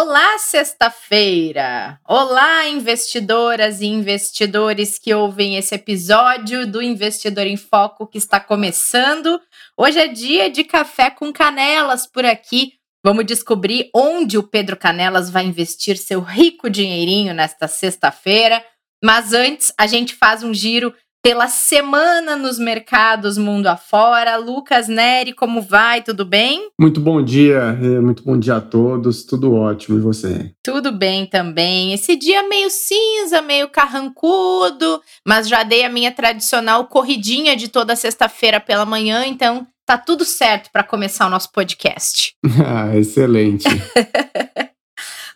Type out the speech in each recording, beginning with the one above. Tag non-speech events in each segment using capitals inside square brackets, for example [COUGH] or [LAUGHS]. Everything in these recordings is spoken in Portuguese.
Olá, sexta-feira! Olá, investidoras e investidores que ouvem esse episódio do Investidor em Foco que está começando. Hoje é dia de café com canelas por aqui. Vamos descobrir onde o Pedro Canelas vai investir seu rico dinheirinho nesta sexta-feira. Mas antes, a gente faz um giro pela semana nos mercados mundo afora. Lucas Neri, como vai? Tudo bem? Muito bom dia, muito bom dia a todos. Tudo ótimo e você? Tudo bem também. Esse dia meio cinza, meio carrancudo, mas já dei a minha tradicional corridinha de toda sexta-feira pela manhã, então tá tudo certo para começar o nosso podcast. [LAUGHS] ah, excelente. [LAUGHS]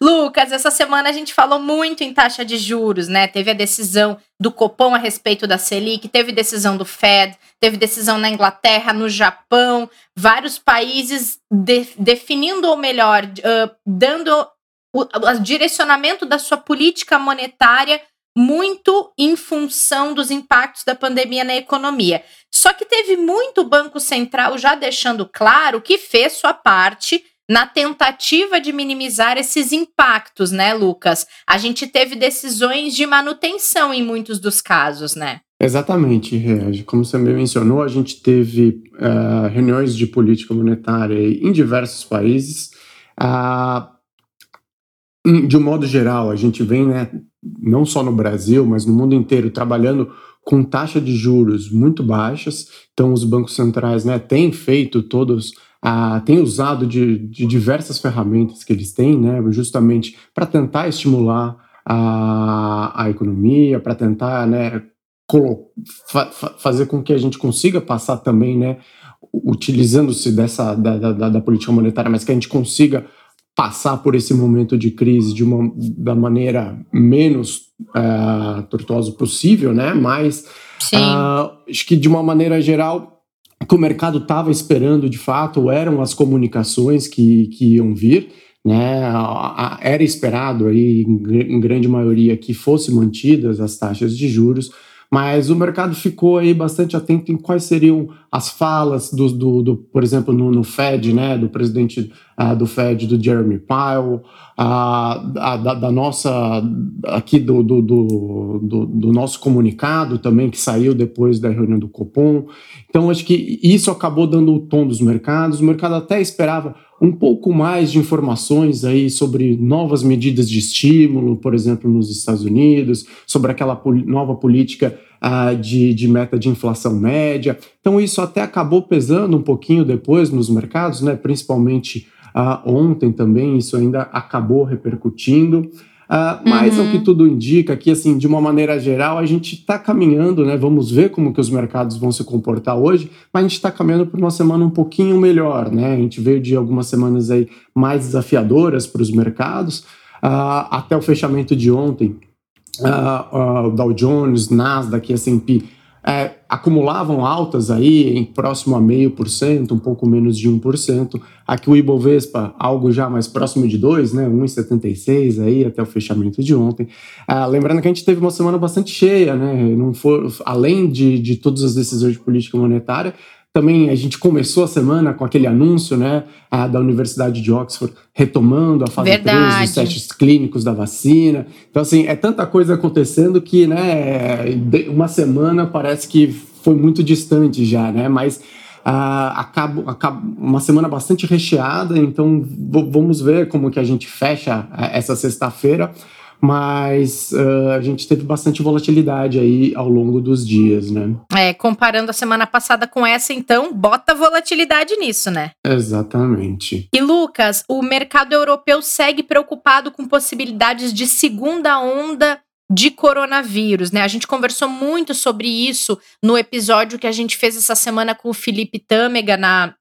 Lucas, essa semana a gente falou muito em taxa de juros, né? Teve a decisão do Copom a respeito da Selic, teve decisão do Fed, teve decisão na Inglaterra, no Japão, vários países de, definindo, ou melhor, uh, dando o, o direcionamento da sua política monetária muito em função dos impactos da pandemia na economia. Só que teve muito Banco Central já deixando claro que fez sua parte na tentativa de minimizar esses impactos, né, Lucas? A gente teve decisões de manutenção em muitos dos casos, né? Exatamente. Como você me mencionou, a gente teve uh, reuniões de política monetária em diversos países. Uh, de um modo geral, a gente vem, né, não só no Brasil, mas no mundo inteiro, trabalhando com taxa de juros muito baixas. Então, os bancos centrais né, têm feito todos ah, tem usado de, de, diversas ferramentas que eles têm, né, justamente para tentar estimular a, a economia, para tentar né, fa fazer com que a gente consiga passar também, né, utilizando-se dessa da, da, da, política monetária, mas que a gente consiga passar por esse momento de crise de uma da maneira menos uh, tortuosa possível, né? Mas uh, acho que de uma maneira geral que o mercado estava esperando de fato eram as comunicações que, que iam vir. Né, era esperado aí, em grande maioria, que fossem mantidas as taxas de juros, mas o mercado ficou aí bastante atento em quais seriam as falas do, do, do por exemplo, no, no, Fed, né, do presidente uh, do Fed, do Jeremy Powell, uh, da, da, nossa, aqui do, do, do, do, nosso comunicado também, que saiu depois da reunião do Copom. Então, acho que isso acabou dando o tom dos mercados. O mercado até esperava um pouco mais de informações aí sobre novas medidas de estímulo, por exemplo, nos Estados Unidos, sobre aquela pol nova política uh, de, de, meta de inflação média. Então, isso até acabou pesando um pouquinho depois nos mercados, né? principalmente uh, ontem também, isso ainda acabou repercutindo. Uh, mas uhum. o que uhum. tudo indica que, assim, de uma maneira geral, a gente está caminhando, né? Vamos ver como que os mercados vão se comportar hoje, mas a gente está caminhando para uma semana um pouquinho melhor, né? A gente veio de algumas semanas aí mais desafiadoras para os mercados, uh, até o fechamento de ontem. Uh, Dow Jones, Nasdaq e S&P é, acumulavam altas aí em próximo a meio por cento, um pouco menos de 1%. Aqui o Ibovespa, algo já mais próximo de 2, né, 1,76 aí até o fechamento de ontem. Ah, lembrando que a gente teve uma semana bastante cheia, né, não for, além de, de todas as decisões de política monetária, também a gente começou a semana com aquele anúncio né, a, da Universidade de Oxford retomando a fase Verdade. 3 dos testes clínicos da vacina. Então, assim, é tanta coisa acontecendo que né, uma semana parece que foi muito distante já, né? Mas uh, acabo, acabo, uma semana bastante recheada, então vamos ver como que a gente fecha essa sexta-feira mas uh, a gente teve bastante volatilidade aí ao longo dos dias, né? É, comparando a semana passada com essa, então, bota volatilidade nisso, né? Exatamente. E Lucas, o mercado europeu segue preocupado com possibilidades de segunda onda de coronavírus, né? A gente conversou muito sobre isso no episódio que a gente fez essa semana com o Felipe Tâmega na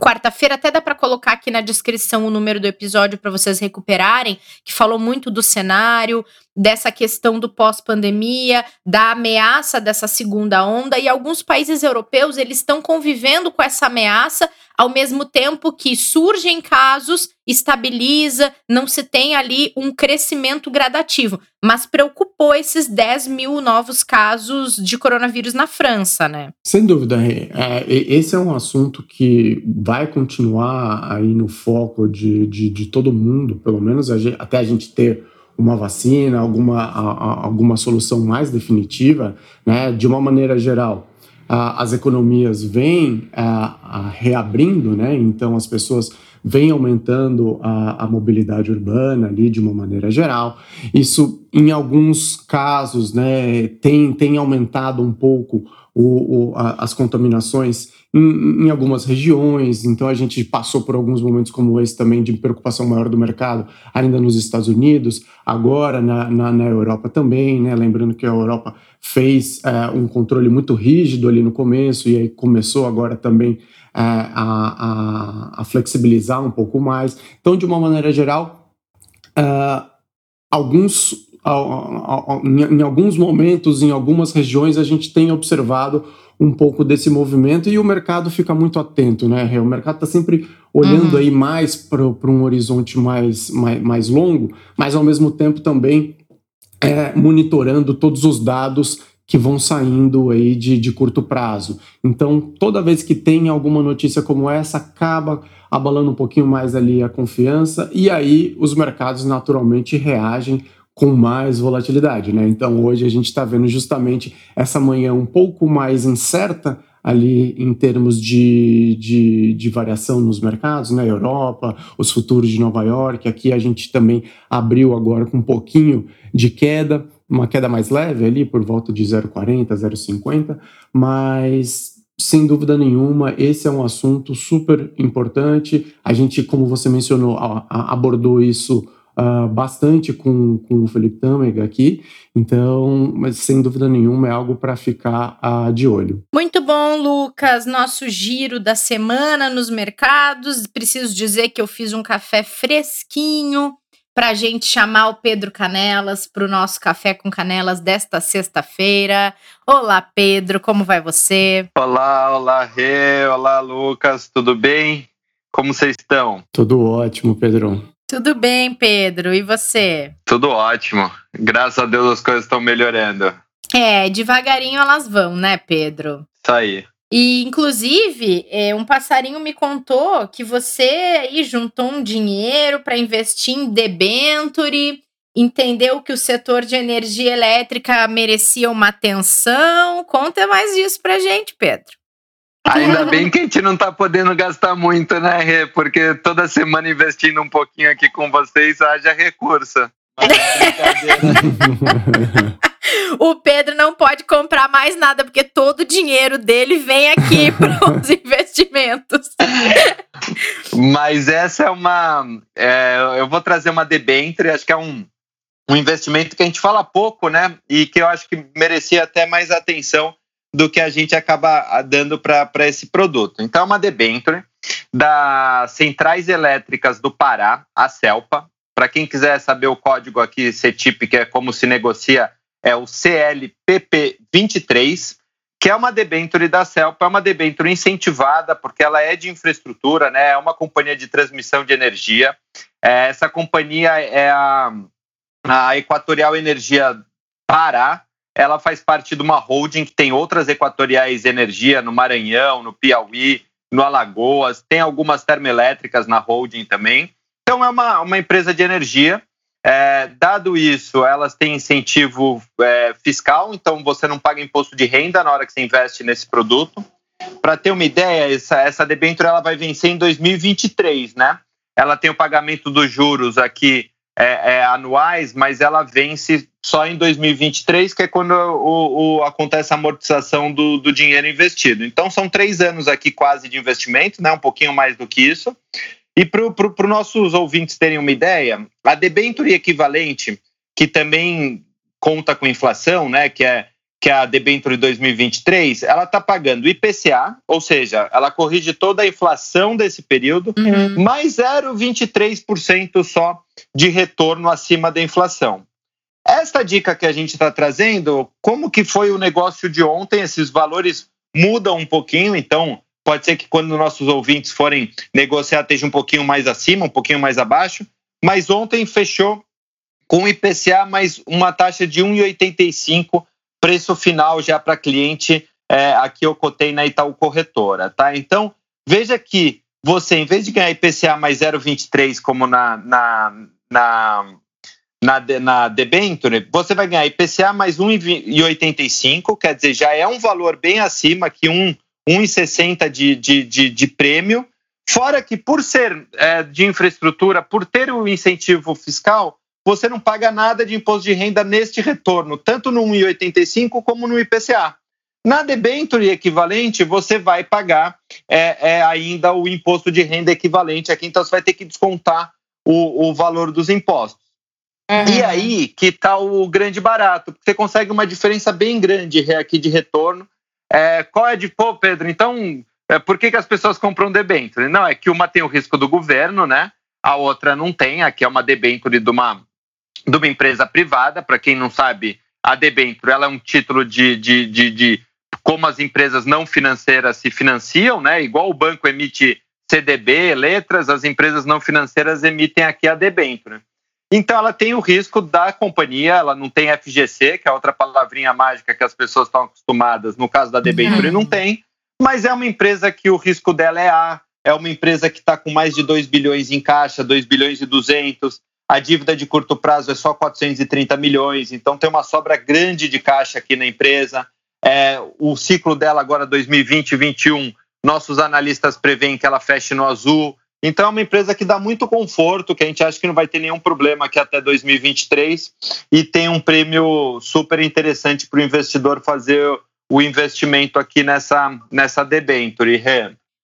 quarta-feira, até dá para colocar aqui na descrição o número do episódio para vocês recuperarem, que falou muito do cenário, dessa questão do pós-pandemia, da ameaça dessa segunda onda e alguns países europeus eles estão convivendo com essa ameaça ao mesmo tempo que surgem casos, estabiliza, não se tem ali um crescimento gradativo, mas preocupou esses 10 mil novos casos de coronavírus na França, né? Sem dúvida, Rê. É, esse é um assunto que vai continuar aí no foco de, de, de todo mundo, pelo menos a gente, até a gente ter uma vacina, alguma, a, alguma solução mais definitiva, né, de uma maneira geral. As economias vêm reabrindo, né, então as pessoas vêm aumentando a, a, mobilidade urbana ali de uma maneira geral. Isso, em alguns casos, né, tem, tem aumentado um pouco o, o, a, as contaminações em, em, algumas regiões, então a gente passou por alguns momentos como esse também de preocupação maior do mercado, ainda nos Estados Unidos, agora na, na, na Europa também, né? lembrando que a Europa fez é, um controle muito rígido ali no começo e aí começou agora também é, a, a, a, flexibilizar um pouco mais. Então, de uma maneira geral, é, alguns em alguns momentos, em algumas regiões, a gente tem observado um pouco desse movimento e o mercado fica muito atento, né? O mercado está sempre olhando uhum. aí mais para um horizonte mais, mais, mais longo, mas ao mesmo tempo também é, monitorando todos os dados que vão saindo aí de, de curto prazo. Então, toda vez que tem alguma notícia como essa, acaba abalando um pouquinho mais ali a confiança e aí os mercados naturalmente reagem com mais volatilidade, né? Então hoje a gente está vendo justamente essa manhã um pouco mais incerta ali em termos de, de, de, variação nos mercados, né? Europa, os futuros de Nova York, aqui a gente também abriu agora com um pouquinho de queda, uma queda mais leve ali por volta de 0,40, 0,50, mas sem dúvida nenhuma, esse é um assunto super importante. A gente, como você mencionou, abordou isso uh, bastante com, com o Felipe Tâmega aqui, então, mas sem dúvida nenhuma é algo para ficar uh, de olho. Muito bom, Lucas. Nosso giro da semana nos mercados. Preciso dizer que eu fiz um café fresquinho para a gente chamar o Pedro Canelas para o nosso Café com Canelas desta sexta-feira. Olá, Pedro, como vai você? Olá, olá, Rê, olá, Lucas, tudo bem? Como vocês estão? Tudo ótimo, Pedro. Tudo bem, Pedro. E você? Tudo ótimo. Graças a Deus as coisas estão melhorando. É, devagarinho elas vão, né, Pedro? Isso aí. E, inclusive, é, um passarinho me contou que você aí juntou um dinheiro para investir em debenture, entendeu que o setor de energia elétrica merecia uma atenção. Conta mais disso pra gente, Pedro. Ainda bem que a gente não está podendo gastar muito, né, Rê? Porque toda semana investindo um pouquinho aqui com vocês, haja recurso. [LAUGHS] [LAUGHS] o Pedro não pode comprar mais nada, porque todo o dinheiro dele vem aqui [LAUGHS] para os investimentos. Mas essa é uma. É, eu vou trazer uma debenture, acho que é um, um investimento que a gente fala pouco, né? E que eu acho que merecia até mais atenção do que a gente acaba dando para esse produto. Então, é uma debenture das Centrais Elétricas do Pará, a CELPA. Para quem quiser saber o código aqui, CETIP, que é como se negocia, é o CLPP23, que é uma debenture da CELPA, é uma debenture incentivada, porque ela é de infraestrutura, né? é uma companhia de transmissão de energia. É, essa companhia é a, a Equatorial Energia Pará, ela faz parte de uma holding que tem outras equatoriais energia no Maranhão, no Piauí, no Alagoas, tem algumas termoelétricas na holding também. Então é uma, uma empresa de energia. É, dado isso, elas têm incentivo é, fiscal, então você não paga imposto de renda na hora que você investe nesse produto. Para ter uma ideia, essa, essa debênture ela vai vencer em 2023, né? Ela tem o pagamento dos juros aqui é, é, anuais, mas ela vence só em 2023, que é quando o, o, acontece a amortização do, do, dinheiro investido. Então, são três anos aqui quase de investimento, né, um pouquinho mais do que isso. E para os nossos ouvintes terem uma ideia, a debenture equivalente, que também conta com inflação, né, que é que é a debênture 2023, ela está pagando IPCA, ou seja, ela corrige toda a inflação desse período, uhum. mais 0,23% só de retorno acima da inflação. Esta dica que a gente está trazendo, como que foi o negócio de ontem? Esses valores mudam um pouquinho, então pode ser que quando nossos ouvintes forem negociar esteja um pouquinho mais acima, um pouquinho mais abaixo, mas ontem fechou com IPCA mais uma taxa de 1,85 preço final já para cliente, é, aqui eu cotei na Itaú Corretora, tá? Então, veja que você, em vez de ganhar IPCA mais 0,23 como na, na, na, na, na debenture, você vai ganhar IPCA mais 1,85, quer dizer, já é um valor bem acima que 1,60 de, de, de, de prêmio, fora que por ser é, de infraestrutura, por ter o um incentivo fiscal, você não paga nada de imposto de renda neste retorno, tanto no 1,85 como no IPCA. Na debenture equivalente, você vai pagar é, é, ainda o imposto de renda equivalente aqui, então você vai ter que descontar o, o valor dos impostos. Uhum. E aí que está o grande barato, porque você consegue uma diferença bem grande aqui de retorno. É, qual é de, pô, Pedro, então, é, por que, que as pessoas compram debenture? Não, é que uma tem o risco do governo, né? A outra não tem, aqui é uma debenture de uma de uma empresa privada. Para quem não sabe, a debênture ela é um título de, de, de, de, como as empresas não financeiras se financiam, né? Igual o banco emite CDB, letras, as empresas não financeiras emitem aqui a debênture. Então ela tem o risco da companhia, ela não tem FGC, que é outra palavrinha mágica que as pessoas estão acostumadas, no caso da debênture uhum. não tem, mas é uma empresa que o risco dela é A, é uma empresa que está com mais de 2 bilhões em caixa, 2 bilhões e 200, a dívida de curto prazo é só 430 milhões, então tem uma sobra grande de caixa aqui na empresa. É, o ciclo dela agora 2020 e 2021, nossos analistas preveem que ela feche no azul. Então é uma empresa que dá muito conforto, que a gente acha que não vai ter nenhum problema aqui até 2023 e tem um prêmio super interessante para o investidor fazer o investimento aqui nessa, nessa debenture.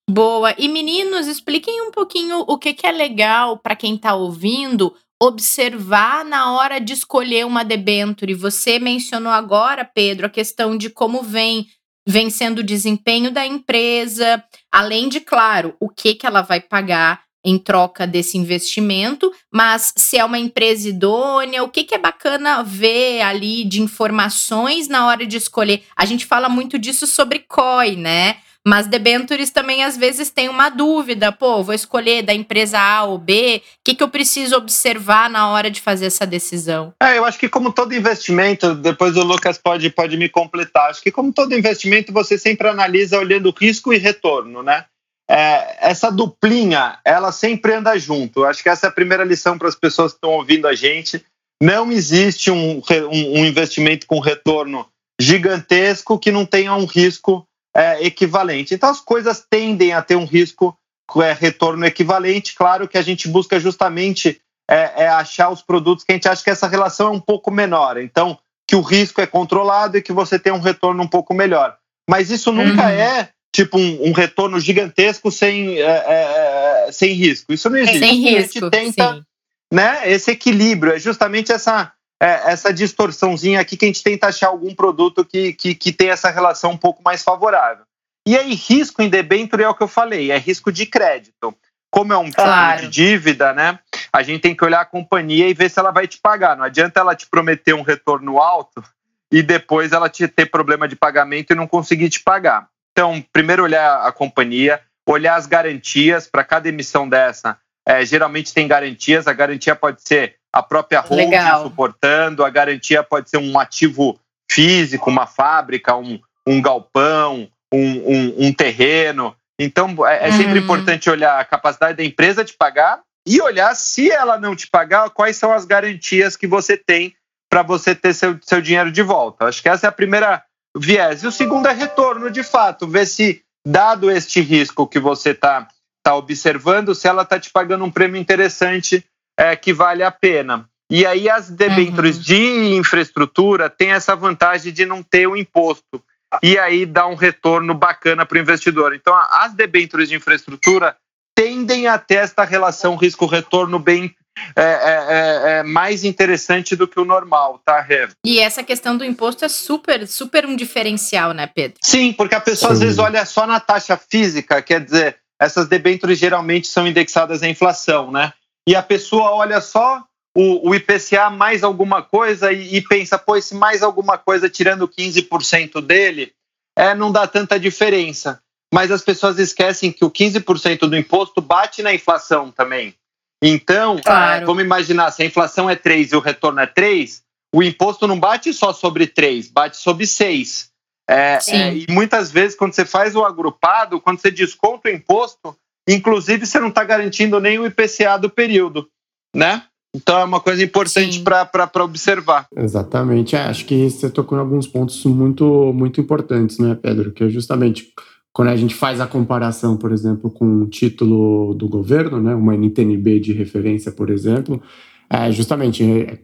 Boa. E meninos, expliquem um pouquinho o que, que é legal para quem está ouvindo observar na hora de escolher uma debenture. Você mencionou agora, Pedro, a questão de como vem vem sendo o desempenho da empresa, além de, claro, o que, que ela vai pagar em troca desse investimento, mas se é uma empresa idônea, o que, que é bacana ver ali de informações na hora de escolher. A gente fala muito disso sobre COI, né? Mas debentures também às vezes tem uma dúvida, pô, vou escolher da empresa A ou B, o que, que eu preciso observar na hora de fazer essa decisão? É, eu acho que como todo investimento, depois o Lucas pode, pode me completar, acho que como todo investimento você sempre analisa olhando risco e retorno, né? É, essa duplinha, ela sempre anda junto. Acho que essa é a primeira lição para as pessoas que estão ouvindo a gente. Não existe um, um, um investimento com retorno gigantesco que não tenha um risco é, equivalente. Então as coisas tendem a ter um risco é, retorno equivalente. Claro que a gente busca justamente é, é, achar os produtos que a gente acha que essa relação é um pouco menor. Então que o risco é controlado e que você tem um retorno um pouco melhor. Mas isso nunca uhum. é tipo um, um, retorno gigantesco sem, é, é, sem risco. Isso não existe. Sem risco. A gente tenta, sim. né? Esse equilíbrio é justamente essa é, essa distorçãozinha aqui que a gente tenta achar algum produto que, que, que tem essa relação um pouco mais favorável. E aí, risco em debênture é o que eu falei, é risco de crédito. Como é um claro. de dívida, né? A gente tem que olhar a companhia e ver se ela vai te pagar. Não adianta ela te prometer um retorno alto e depois ela te ter problema de pagamento e não conseguir te pagar. Então, primeiro olhar a companhia, olhar as garantias para cada emissão dessa. É, geralmente tem garantias, a garantia pode ser a própria holding Legal. suportando, a garantia pode ser um ativo físico, uma fábrica, um, um galpão, um, um, um terreno. Então, é, é sempre uhum. importante olhar a capacidade da empresa de pagar e olhar se ela não te pagar, quais são as garantias que você tem para você ter seu, seu dinheiro de volta. Acho que essa é a primeira viés. E o segundo é retorno, de fato, ver se, dado este risco que você está tá observando, se ela está te pagando um prêmio interessante é, que vale a pena. E aí as debêntures uhum. de infraestrutura têm essa vantagem de não ter o imposto. E aí dá um retorno bacana para o investidor. Então, as debêntures de infraestrutura tendem a ter esta relação risco-retorno bem, é, é, é, é mais interessante do que o normal, tá, Rê? E essa questão do imposto é super, super um diferencial, né, Pedro? Sim, porque a pessoa Sim. às vezes olha só na taxa física, quer dizer, essas debêntures geralmente são indexadas à inflação, né? E a pessoa olha só o, o IPCA mais alguma coisa e, e, pensa, pô, esse mais alguma coisa tirando 15% dele, é, não dá tanta diferença. Mas as pessoas esquecem que o 15% do imposto bate na inflação também. Então, claro. é, vamos imaginar, se a inflação é 3 e o retorno é 3, o imposto não bate só sobre 3, bate sobre 6. É, é, e muitas vezes, quando você faz o agrupado, quando você desconta o imposto, inclusive você não está garantindo nem o IPCA do período, né? Então é uma coisa importante para observar. Exatamente. É, acho que você tocou em alguns pontos muito, muito importantes, né, Pedro? Que é justamente quando a gente faz a comparação, por exemplo, com o título do governo, né, uma NTNB de referência, por exemplo, é justamente é,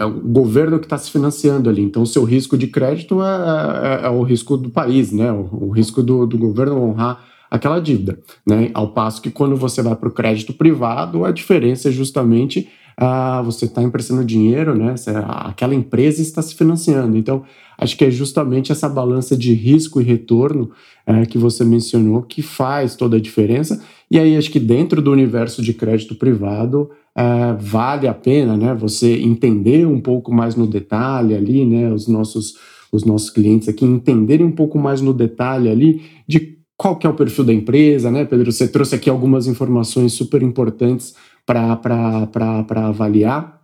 é o governo que está se financiando ali. Então, o seu risco de crédito é, é, é o risco do país, né? O, o risco do, do governo honrar aquela dívida, né? Ao passo que quando você vai para o crédito privado, a diferença é justamente ah, você está emprestando dinheiro, né? Aquela empresa está se financiando. Então, acho que é justamente essa balança de risco e retorno é, que você mencionou que faz toda a diferença. E aí, acho que dentro do universo de crédito privado, é, vale a pena, né? Você entender um pouco mais no detalhe ali, né? Os nossos, os nossos clientes aqui entenderem um pouco mais no detalhe ali de qual que é o perfil da empresa, né, Pedro? Você trouxe aqui algumas informações super importantes para avaliar,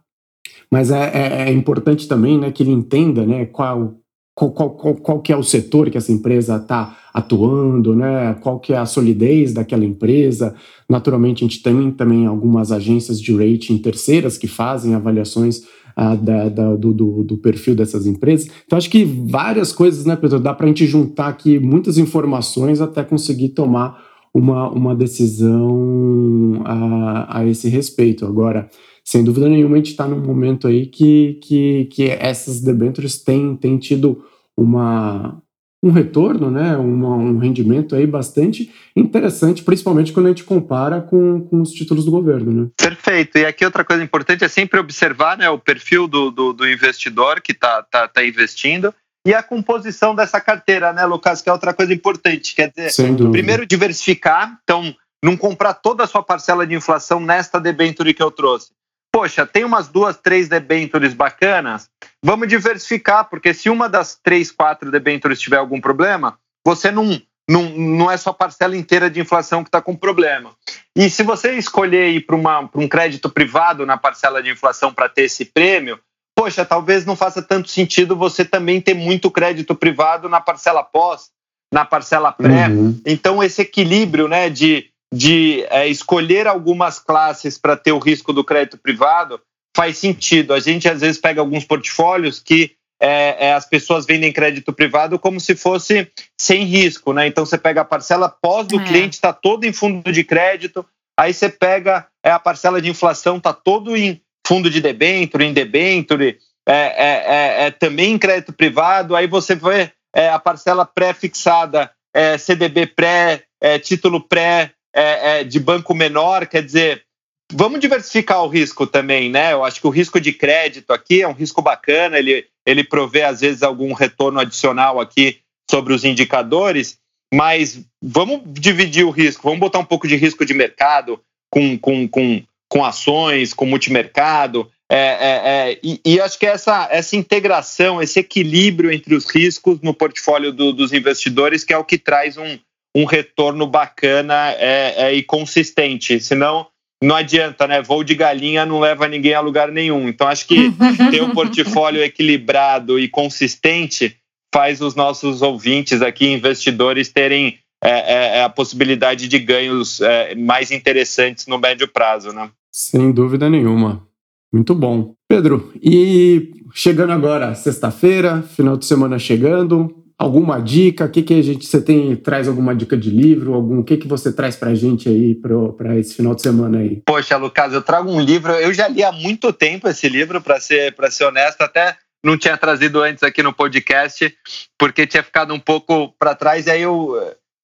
mas é, é, é, importante também né, que ele entenda né, qual, qual, qual, qual que é o setor que essa empresa está atuando, né, qual que é a solidez daquela empresa. Naturalmente, a gente tem também algumas agências de rating terceiras que fazem avaliações da, da, do, do, do, perfil dessas empresas. Então, acho que várias coisas, né, Pedro? Dá para a gente juntar aqui muitas informações até conseguir tomar uma, uma decisão a, a esse respeito. Agora, sem dúvida nenhuma, a gente está num momento aí que, que, que essas debêntures têm, têm tido uma, um retorno, né, uma, um rendimento aí bastante interessante, principalmente quando a gente compara com, com os títulos do governo. Né? Perfeito. E aqui outra coisa importante é sempre observar né, o perfil do, do, do investidor que está tá, tá investindo e a composição dessa carteira, né, Lucas, que é outra coisa importante. Quer dizer, primeiro diversificar, então não comprar toda a sua parcela de inflação nesta debenture que eu trouxe poxa, tem umas duas, três debentures bacanas, vamos diversificar, porque se uma das três, quatro debentures tiver algum problema, você não, não, não é só parcela inteira de inflação que está com problema. E se você escolher ir para um crédito privado na parcela de inflação para ter esse prêmio, poxa, talvez não faça tanto sentido você também ter muito crédito privado na parcela pós, na parcela pré. Uhum. Então, esse equilíbrio né, de de é, escolher algumas classes para ter o risco do crédito privado faz sentido. A gente às vezes pega alguns portfólios que é, é, as pessoas vendem crédito privado como se fosse sem risco, né? Então você pega a parcela pós do é. cliente, está todo em fundo de crédito, aí você pega é, a parcela de inflação, está todo em fundo de debênture, em debênture, é, é, é, também em crédito privado, aí você vê a parcela pré-fixada, CDB pré, título pré, é, é, de banco menor, quer dizer, vamos diversificar o risco também, né? Eu acho que o risco de crédito aqui é um risco bacana, ele, ele provê, às vezes, algum retorno adicional aqui sobre os indicadores, mas vamos dividir o risco, vamos botar um pouco de risco de mercado com, com, com, com ações, com multimercado. É, é, é, e, e, acho que essa, essa integração, esse equilíbrio entre os riscos no portfólio do, dos investidores, que é o que traz um, um retorno bacana é, é, e consistente. Senão, não adianta, né? Voo de galinha não leva ninguém a lugar nenhum. Então, acho que [LAUGHS] ter um portfólio equilibrado e consistente faz os nossos ouvintes aqui, investidores, terem é, é, é a possibilidade de ganhos é, mais interessantes no médio prazo, né? Sem dúvida nenhuma. Muito bom. Pedro, e chegando agora, sexta-feira, final de semana chegando, alguma dica? O que, que a gente você tem traz alguma dica de livro? Algum o que que você traz para a gente aí para esse final de semana aí? Poxa, Lucas, eu trago um livro. Eu já li há muito tempo esse livro para ser para ser honesto, até não tinha trazido antes aqui no podcast porque tinha ficado um pouco para trás. E aí eu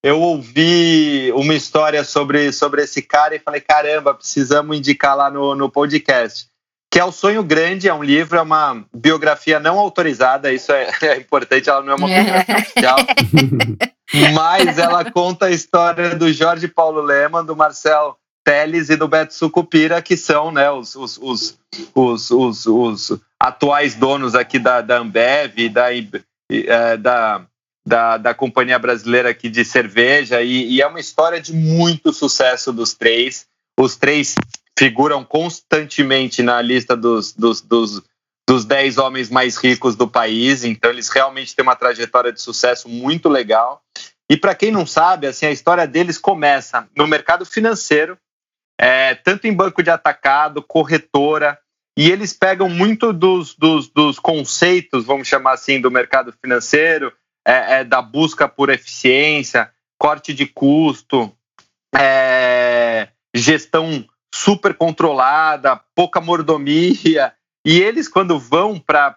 eu ouvi uma história sobre, sobre esse cara e falei: caramba, precisamos indicar lá no, no podcast. Que é O Sonho Grande, é um livro, é uma biografia não autorizada, isso é, [LAUGHS] é importante, ela não é uma biografia oficial. [LAUGHS] mas ela conta a história do Jorge Paulo Leman, do Marcel Teles e do Beto Sucupira, que são né, os, os, os, os, os, os atuais donos aqui da, da Ambev, da, é, da, da, da Companhia Brasileira aqui de Cerveja, e, e é uma história de muito sucesso dos três. Os três figuram constantemente na lista dos, dos, dos, dos 10 homens mais ricos do país, então eles realmente têm uma trajetória de sucesso muito legal. E para quem não sabe, assim, a história deles começa no mercado financeiro, é, tanto em banco de atacado, corretora, e eles pegam muito dos, dos, dos conceitos, vamos chamar assim, do mercado financeiro, é, é, da busca por eficiência, corte de custo, é, gestão super controlada, pouca mordomia. E eles, quando vão para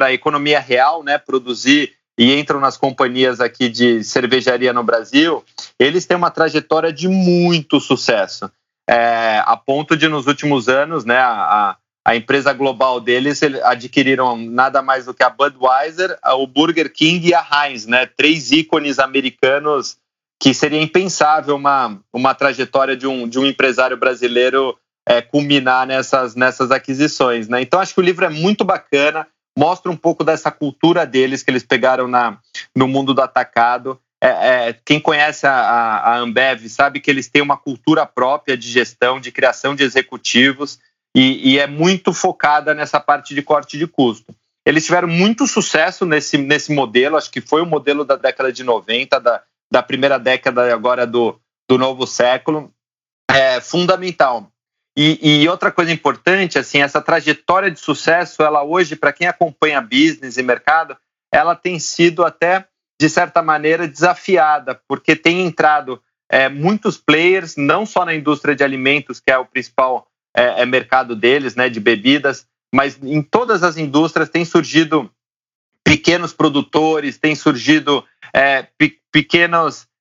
a economia real, né, produzir e entram nas companhias aqui de cervejaria no Brasil, eles têm uma trajetória de muito sucesso. É, a ponto de, nos últimos anos, né, a, a empresa global deles adquiriram nada mais do que a Budweiser, o Burger King e a Heinz, né, três ícones americanos que seria impensável uma, uma trajetória de um, de um empresário brasileiro é, culminar nessas, nessas aquisições. Né? Então, acho que o livro é muito bacana, mostra um pouco dessa cultura deles que eles pegaram na, no mundo do atacado. É, é, quem conhece a, a, Ambev sabe que eles têm uma cultura própria de gestão, de criação de executivos e, e, é muito focada nessa parte de corte de custo. Eles tiveram muito sucesso nesse, nesse modelo, acho que foi o modelo da década de 90, da, da primeira década agora do, do novo século, é fundamental. E, e, outra coisa importante, assim, essa trajetória de sucesso, ela hoje, para quem acompanha business e mercado, ela tem sido até, de certa maneira, desafiada, porque tem entrado é, muitos players, não só na indústria de alimentos, que é o principal é, é mercado deles, né, de bebidas, mas em todas as indústrias tem surgido pequenos produtores, tem surgido é,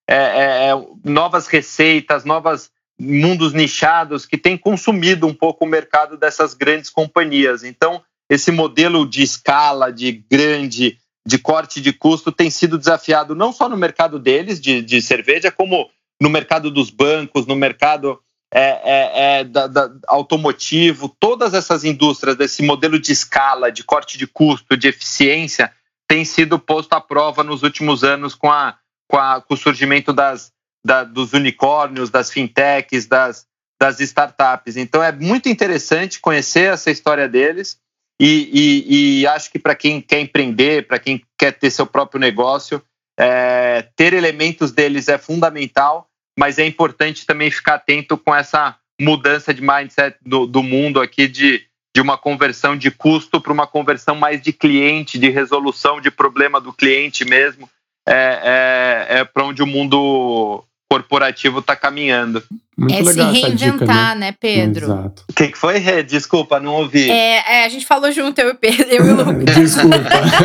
é, é, é, novas receitas, novos mundos nichados que têm consumido um pouco o mercado dessas grandes companhias. Então, esse modelo de escala, de grande, de corte de custo tem sido desafiado não só no mercado deles, de, de cerveja, como no mercado dos bancos, no mercado é, é, é, da, da, automotivo, todas essas indústrias desse modelo de escala, de corte de custo, de eficiência, tem sido posto à prova nos últimos anos com, a, com, a, com o surgimento das, da, dos unicórnios, das fintechs, das, das startups. Então é muito interessante conhecer essa história deles e, e, e acho que para quem quer empreender, para quem quer ter seu próprio negócio, é, ter elementos deles é fundamental, mas é importante também ficar atento com essa mudança de mindset do, do mundo aqui de de uma conversão de custo para uma conversão mais de cliente, de resolução de problema do cliente mesmo, é, é, é para onde o mundo corporativo está caminhando. Muito é se reinventar, dica, né? né? Pedro? Exato. O que, que foi, Rê? Desculpa, não ouvi. É, é, a gente falou junto, eu e Pedro, eu e o [LAUGHS] Lucas. Desculpa.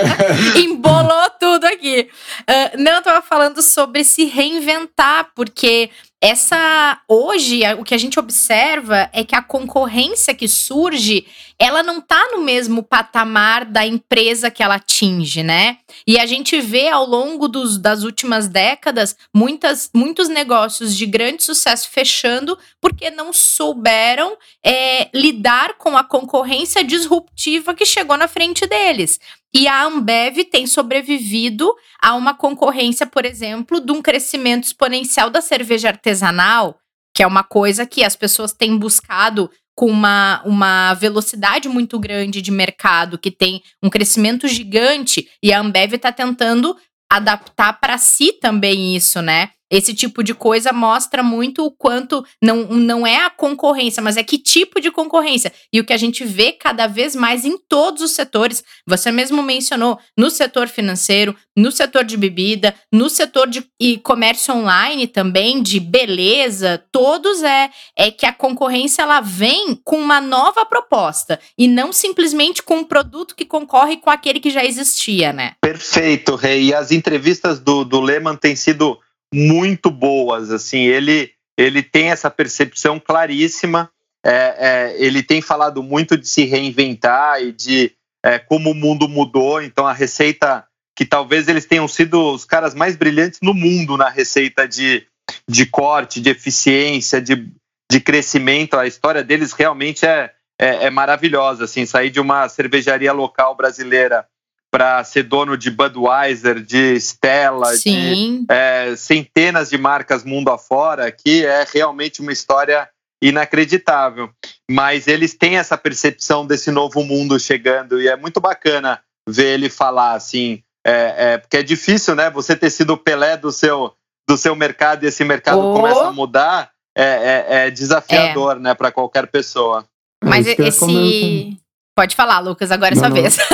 [LAUGHS] Embolou tudo aqui. Uh, não, eu tava falando sobre se reinventar, porque essa hoje o que a gente observa é que a concorrência que surge ela não está no mesmo patamar da empresa que ela atinge, né? E a gente vê ao longo dos, das últimas décadas muitas, muitos negócios de grande sucesso fechando porque não souberam é, lidar com a concorrência disruptiva que chegou na frente deles. E a Ambev tem sobrevivido a uma concorrência, por exemplo, de um crescimento exponencial da cerveja artesanal, que é uma coisa que as pessoas têm buscado com uma, uma velocidade muito grande de mercado, que tem um crescimento gigante, e a Ambev está tentando adaptar para si também isso, né? Esse tipo de coisa mostra muito o quanto não, não é a concorrência, mas é que tipo de concorrência. E o que a gente vê cada vez mais em todos os setores, você mesmo mencionou, no setor financeiro, no setor de bebida, no setor de e comércio online também, de beleza, todos é, é que a concorrência ela vem com uma nova proposta e não simplesmente com um produto que concorre com aquele que já existia, né? Perfeito, Rei. E as entrevistas do, do Lehman têm sido muito boas. Assim, ele, ele tem essa percepção claríssima. É, é, ele tem falado muito de se reinventar e de é, como o mundo mudou. Então, a receita que talvez eles tenham sido os caras mais brilhantes no mundo na receita de, de corte, de eficiência, de, de crescimento. A história deles realmente é, é, é maravilhosa. Assim, sair de uma cervejaria local brasileira para ser dono de Budweiser, de Stella, Sim. de é, centenas de marcas mundo afora, que é realmente uma história inacreditável. Mas eles têm essa percepção desse novo mundo chegando e é muito bacana ver ele falar assim, é, é, porque é difícil, né? Você ter sido o Pelé do seu, do seu mercado e esse mercado oh. começa a mudar, é, é, é desafiador, né, para qualquer pessoa. Mas esse. Pode falar, Lucas, agora é sua vez. [LAUGHS]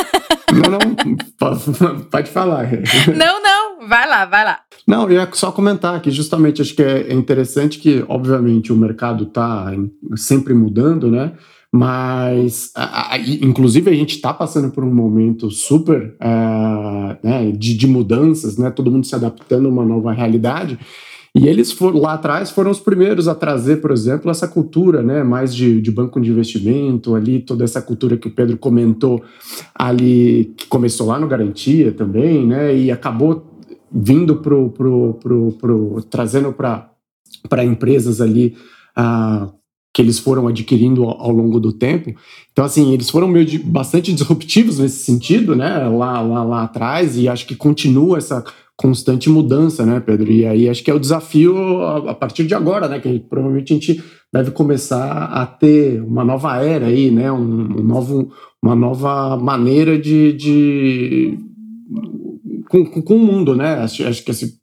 Não, não, pode falar. [LAUGHS] Não, não, vai lá, vai lá. Não, eu ia só comentar que justamente acho que é interessante que, obviamente, o mercado está sempre mudando, né? Mas, a, a, inclusive, a gente está passando por um momento super uh, né, de, de mudanças, né? Todo mundo se adaptando a uma nova realidade. E eles foram, lá atrás foram os primeiros a trazer, por exemplo, essa cultura, né, mais de, de, banco de investimento, ali toda essa cultura que o Pedro comentou ali, que começou lá no Garantia também, né, e acabou vindo pro, pro, pro, pro trazendo para empresas ali uh, que eles foram adquirindo ao, ao, longo do tempo. Então, assim, eles foram meio de, bastante [LAUGHS] disruptivos nesse sentido, né, lá, lá, lá atrás, e acho que continua essa constante mudança, né, Pedro? E aí acho que é o desafio a, a partir de agora, né? Que provavelmente a gente deve começar a ter uma nova era aí, né? Um, um novo, uma nova maneira de, de com, com, o mundo, né? Acho, acho que esse,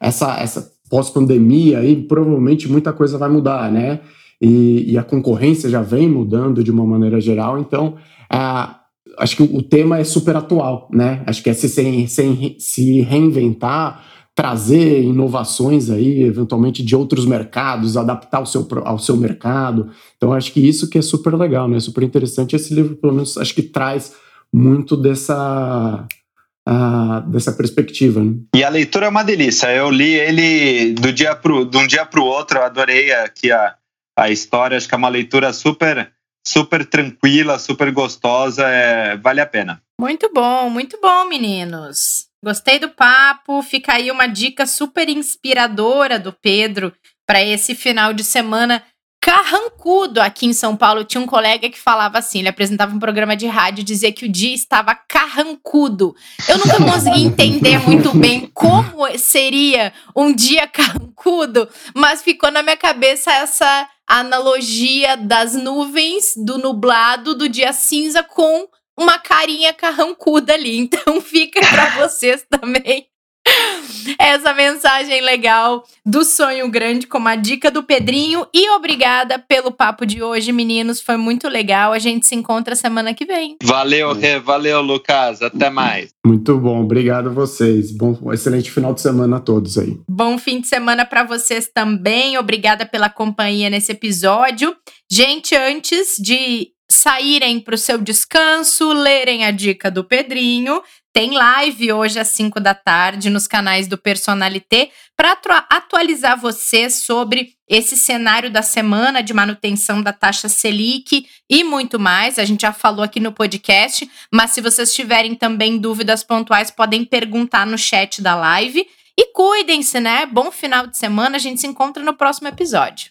essa, essa pós-pandemia aí provavelmente muita coisa vai mudar, né? E, e, a concorrência já vem mudando de uma maneira geral, então a, acho que o tema é super atual, né? Acho que é se, se, se reinventar, trazer inovações aí, eventualmente de outros mercados, adaptar ao seu, ao seu mercado. Então, acho que isso que é super legal, né? Super interessante. Esse livro, pelo menos, acho que traz muito dessa. Uh, dessa perspectiva. Né? E a leitura é uma delícia. Eu li ele do dia pro, de um dia para o outro. Eu adorei aqui a, a história. Acho que é uma leitura super super tranquila, super gostosa, é, vale a pena. Muito bom, muito bom, meninos. Gostei do papo. Fica aí uma dica super inspiradora do Pedro para esse final de semana carrancudo aqui em São Paulo. Tinha um colega que falava assim: ele apresentava um programa de rádio e dizia que o dia estava carrancudo. Eu nunca [LAUGHS] consegui entender muito bem como seria um dia carrancudo, mas ficou na minha cabeça essa analogia das nuvens, do nublado, do dia cinza com uma carinha carrancuda ali. [LAUGHS] Então fica para vocês também essa mensagem legal do sonho grande com a dica do Pedrinho e obrigada pelo papo de hoje, meninos, foi muito legal. A gente se encontra semana que vem. Valeu, Rê, valeu, Lucas, até mais. Muito bom, obrigado a vocês. Bom, excelente final de semana a todos aí. Bom fim de semana para vocês também. Obrigada pela companhia nesse episódio. Gente, antes de saírem para o seu descanso, lerem a dica do Pedrinho. Tem live hoje às 5 da tarde nos canais do Personalité para atualizar você sobre esse cenário da semana de manutenção da taxa Selic e muito mais. A gente já falou aqui no podcast, mas se vocês tiverem também dúvidas pontuais, podem perguntar no chat da live. E cuidem-se, né? Bom final de semana. A gente se encontra no próximo episódio.